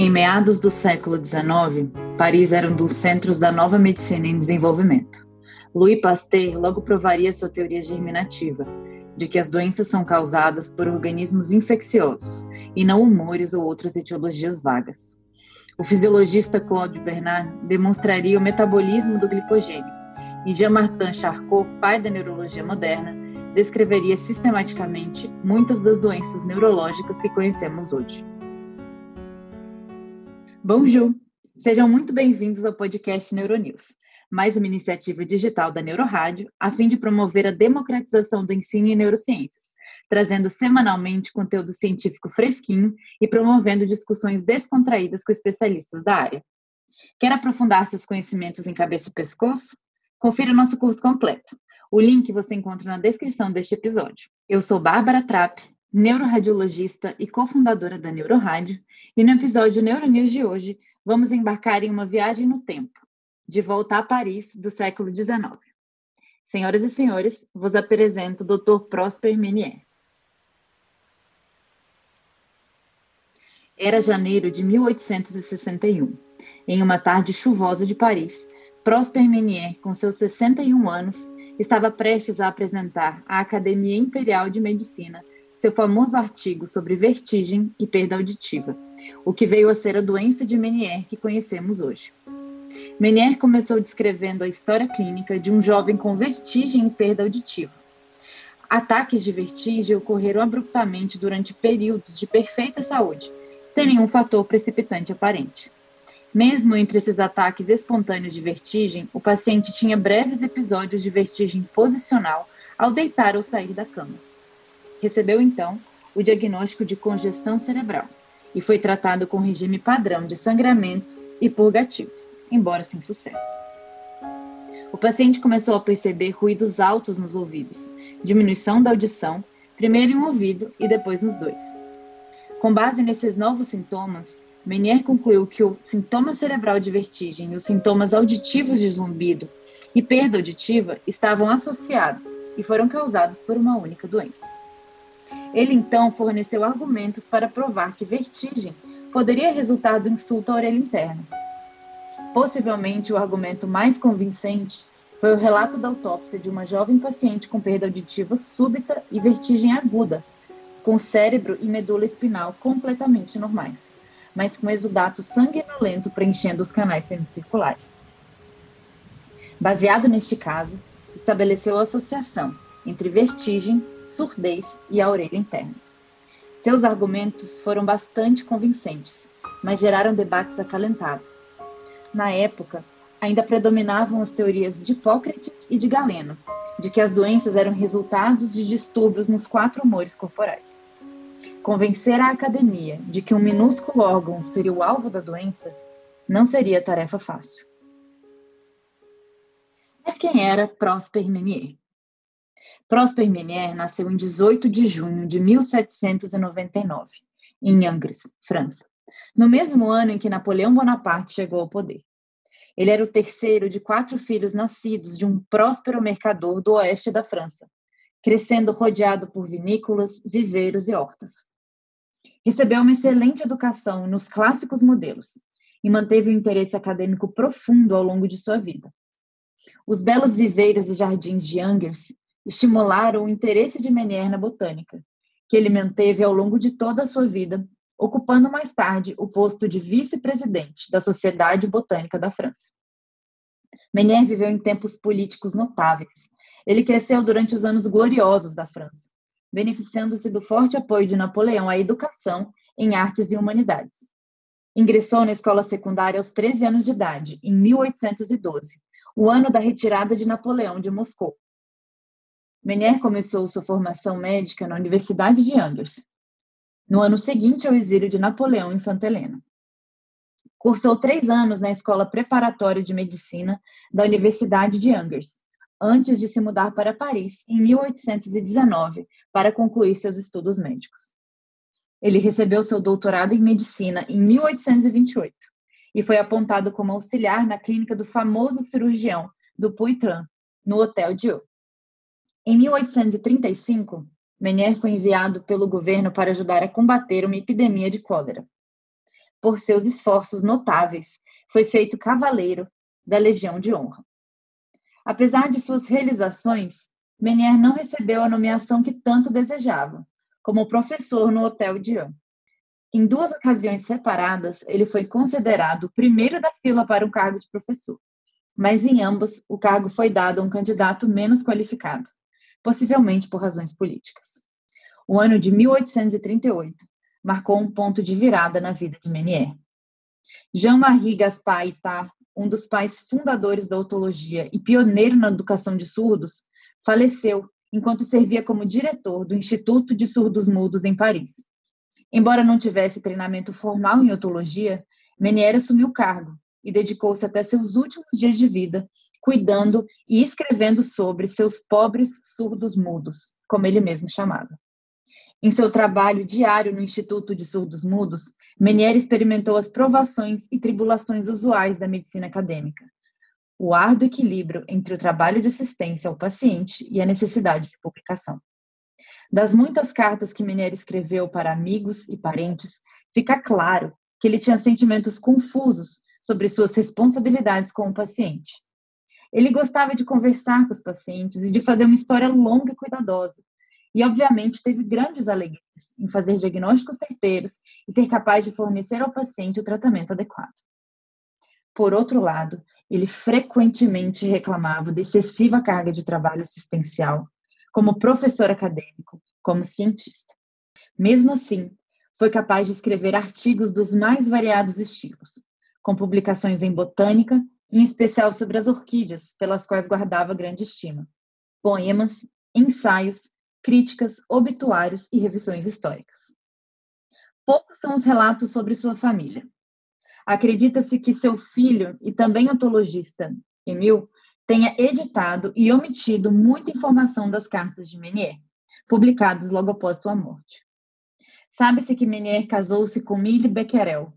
Em meados do século XIX, Paris era um dos centros da nova medicina em desenvolvimento. Louis Pasteur logo provaria sua teoria germinativa, de que as doenças são causadas por organismos infecciosos e não humores ou outras etiologias vagas. O fisiologista Claude Bernard demonstraria o metabolismo do glicogênio, e Jean-Martin Charcot, pai da neurologia moderna, descreveria sistematicamente muitas das doenças neurológicas que conhecemos hoje. Bonjour! Sejam muito bem-vindos ao podcast Neuronews, mais uma iniciativa digital da Neurorádio, a fim de promover a democratização do ensino em neurociências, trazendo semanalmente conteúdo científico fresquinho e promovendo discussões descontraídas com especialistas da área. Quer aprofundar seus conhecimentos em cabeça e pescoço? Confira nosso curso completo. O link você encontra na descrição deste episódio. Eu sou Bárbara Trapp, neuroradiologista e cofundadora da Neurorádio, e no episódio Neuronews de hoje vamos embarcar em uma viagem no tempo, de volta a Paris do século XIX. Senhoras e senhores, vos apresento o Dr. Prosper Menier. Era janeiro de 1861. Em uma tarde chuvosa de Paris, Prosper Menier, com seus 61 anos, estava prestes a apresentar à Academia Imperial de Medicina seu famoso artigo sobre vertigem e perda auditiva, o que veio a ser a doença de Menier que conhecemos hoje. Menier começou descrevendo a história clínica de um jovem com vertigem e perda auditiva. Ataques de vertigem ocorreram abruptamente durante períodos de perfeita saúde, sem nenhum fator precipitante aparente. Mesmo entre esses ataques espontâneos de vertigem, o paciente tinha breves episódios de vertigem posicional ao deitar ou sair da cama. Recebeu então o diagnóstico de congestão cerebral e foi tratado com regime padrão de sangramentos e purgativos, embora sem sucesso. O paciente começou a perceber ruídos altos nos ouvidos, diminuição da audição, primeiro em um ouvido e depois nos dois. Com base nesses novos sintomas, Menier concluiu que o sintoma cerebral de vertigem e os sintomas auditivos de zumbido e perda auditiva estavam associados e foram causados por uma única doença. Ele então forneceu argumentos para provar que vertigem poderia resultar do insulto à orelha interna. Possivelmente o argumento mais convincente foi o relato da autópsia de uma jovem paciente com perda auditiva súbita e vertigem aguda, com cérebro e medula espinal completamente normais mas com exudato sanguinolento preenchendo os canais semicirculares. Baseado neste caso, estabeleceu a associação entre vertigem, surdez e a orelha interna. Seus argumentos foram bastante convincentes, mas geraram debates acalentados. Na época, ainda predominavam as teorias de Hipócrates e de Galeno, de que as doenças eram resultados de distúrbios nos quatro humores corporais. Convencer a academia de que um minúsculo órgão seria o alvo da doença não seria tarefa fácil. Mas quem era Prosper Menier? Prosper Menier nasceu em 18 de junho de 1799, em Angers, França, no mesmo ano em que Napoleão Bonaparte chegou ao poder. Ele era o terceiro de quatro filhos nascidos de um próspero mercador do oeste da França, crescendo rodeado por vinícolas, viveiros e hortas. Recebeu uma excelente educação nos clássicos modelos e manteve um interesse acadêmico profundo ao longo de sua vida. Os belos viveiros e jardins de Angers estimularam o interesse de Menier na botânica, que ele manteve ao longo de toda a sua vida, ocupando mais tarde o posto de vice-presidente da Sociedade Botânica da França. Menier viveu em tempos políticos notáveis. Ele cresceu durante os anos gloriosos da França, beneficiando-se do forte apoio de Napoleão à educação em artes e humanidades. Ingressou na escola secundária aos 13 anos de idade, em 1812, o ano da retirada de Napoleão de Moscou. Menier começou sua formação médica na Universidade de Angers, no ano seguinte ao exílio de Napoleão em Santa Helena. Cursou três anos na Escola Preparatória de Medicina da Universidade de Angers, antes de se mudar para Paris em 1819 para concluir seus estudos médicos. Ele recebeu seu doutorado em medicina em 1828 e foi apontado como auxiliar na clínica do famoso cirurgião do Poitras, no Hotel Dieu. Em 1835, Menier foi enviado pelo governo para ajudar a combater uma epidemia de cólera. por seus esforços notáveis, foi feito cavaleiro da Legião de Honra. Apesar de suas realizações, Menier não recebeu a nomeação que tanto desejava, como professor no Hotel Dian. Em duas ocasiões separadas, ele foi considerado o primeiro da fila para um cargo de professor, mas em ambas o cargo foi dado a um candidato menos qualificado, possivelmente por razões políticas. O ano de 1838 marcou um ponto de virada na vida de Menier. Jean-Marie Gaspar Itard, um dos pais fundadores da otologia e pioneiro na educação de surdos, faleceu enquanto servia como diretor do Instituto de Surdos Mudos em Paris. Embora não tivesse treinamento formal em otologia, Menier assumiu o cargo e dedicou-se até seus últimos dias de vida cuidando e escrevendo sobre seus pobres surdos mudos, como ele mesmo chamava. Em seu trabalho diário no Instituto de Surdos Mudos, Menier experimentou as provações e tribulações usuais da medicina acadêmica, o árduo equilíbrio entre o trabalho de assistência ao paciente e a necessidade de publicação. Das muitas cartas que Menier escreveu para amigos e parentes, fica claro que ele tinha sentimentos confusos sobre suas responsabilidades com o paciente. Ele gostava de conversar com os pacientes e de fazer uma história longa e cuidadosa, e, obviamente, teve grandes alegrias em fazer diagnósticos certeiros e ser capaz de fornecer ao paciente o tratamento adequado. Por outro lado, ele frequentemente reclamava de excessiva carga de trabalho assistencial, como professor acadêmico, como cientista. Mesmo assim, foi capaz de escrever artigos dos mais variados estilos, com publicações em botânica, em especial sobre as orquídeas, pelas quais guardava grande estima, poemas, ensaios críticas, obituários e revisões históricas. Poucos são os relatos sobre sua família. Acredita-se que seu filho, e também antologista, Emil, tenha editado e omitido muita informação das cartas de Menier, publicadas logo após sua morte. Sabe-se que Menier casou-se com Mille Becquerel,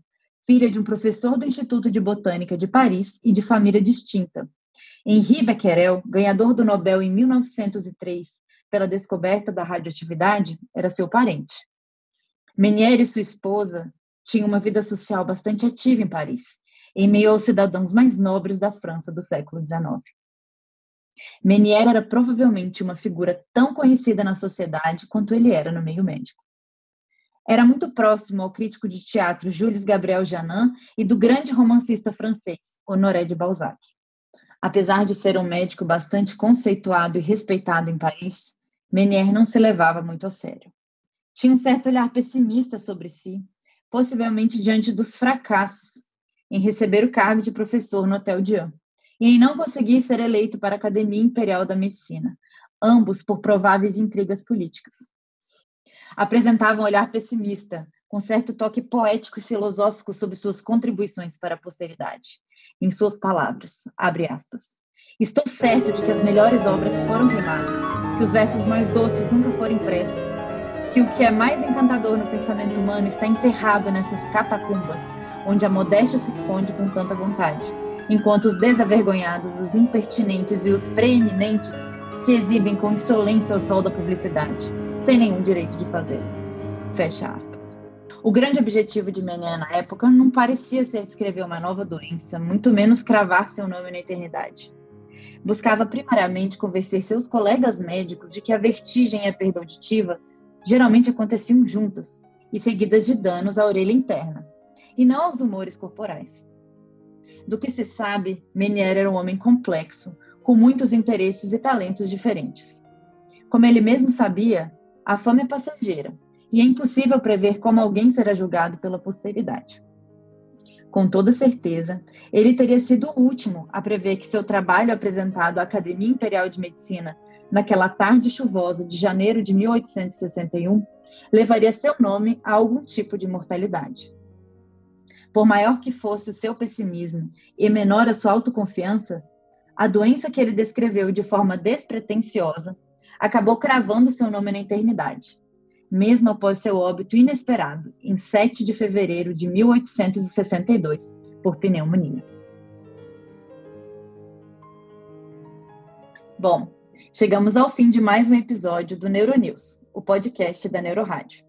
filha de um professor do Instituto de Botânica de Paris e de família distinta. Henri Becquerel, ganhador do Nobel em 1903 pela descoberta da radioatividade era seu parente. Menier e sua esposa tinham uma vida social bastante ativa em Paris, em meio aos cidadãos mais nobres da França do século XIX. Menier era provavelmente uma figura tão conhecida na sociedade quanto ele era no meio médico. Era muito próximo ao crítico de teatro Jules Gabriel Janin e do grande romancista francês Honoré de Balzac. Apesar de ser um médico bastante conceituado e respeitado em Paris, Menier não se levava muito a sério. Tinha um certo olhar pessimista sobre si, possivelmente diante dos fracassos em receber o cargo de professor no Hotel Dian e em não conseguir ser eleito para a Academia Imperial da Medicina, ambos por prováveis intrigas políticas. Apresentava um olhar pessimista, com certo toque poético e filosófico sobre suas contribuições para a posteridade. Em suas palavras, abre aspas, Estou certo de que as melhores obras foram queimadas, que os versos mais doces nunca foram impressos, que o que é mais encantador no pensamento humano está enterrado nessas catacumbas, onde a modéstia se esconde com tanta vontade, enquanto os desavergonhados, os impertinentes e os preeminentes se exibem com insolência ao sol da publicidade, sem nenhum direito de fazê-lo. Fecha aspas. O grande objetivo de Mené na época não parecia ser descrever uma nova doença, muito menos cravar seu nome na eternidade buscava primariamente convencer seus colegas médicos de que a vertigem e a perda auditiva geralmente aconteciam juntas e seguidas de danos à orelha interna, e não aos humores corporais. Do que se sabe, Menier era um homem complexo, com muitos interesses e talentos diferentes. Como ele mesmo sabia, a fama é passageira e é impossível prever como alguém será julgado pela posteridade. Com toda certeza, ele teria sido o último a prever que seu trabalho apresentado à Academia Imperial de Medicina naquela tarde chuvosa de janeiro de 1861 levaria seu nome a algum tipo de mortalidade. Por maior que fosse o seu pessimismo e menor a sua autoconfiança, a doença que ele descreveu de forma despretensiosa acabou cravando seu nome na eternidade mesmo após seu óbito inesperado, em 7 de fevereiro de 1862, por pneumonia. Bom, chegamos ao fim de mais um episódio do Neuronews, o podcast da Neurorádio.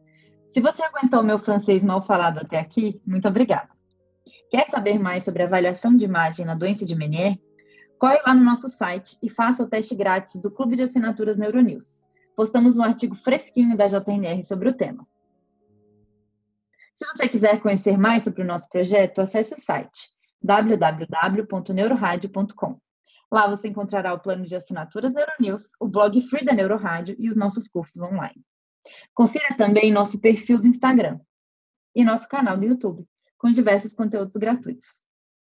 Se você aguentou meu francês mal falado até aqui, muito obrigada. Quer saber mais sobre avaliação de imagem na doença de Menier? Corre lá no nosso site e faça o teste grátis do Clube de Assinaturas Neuronews. Postamos um artigo fresquinho da JNR sobre o tema. Se você quiser conhecer mais sobre o nosso projeto, acesse o site www.neuroradio.com. Lá você encontrará o plano de assinaturas Neuronews, o blog Free da Neurorádio e os nossos cursos online. Confira também nosso perfil do Instagram e nosso canal do YouTube, com diversos conteúdos gratuitos.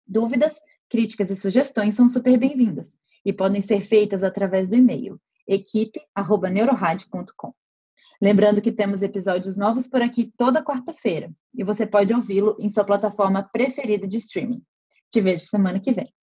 Dúvidas, críticas e sugestões são super bem-vindas e podem ser feitas através do e-mail equipe@neuroradio.com. Lembrando que temos episódios novos por aqui toda quarta-feira e você pode ouvi-lo em sua plataforma preferida de streaming. Te vejo semana que vem.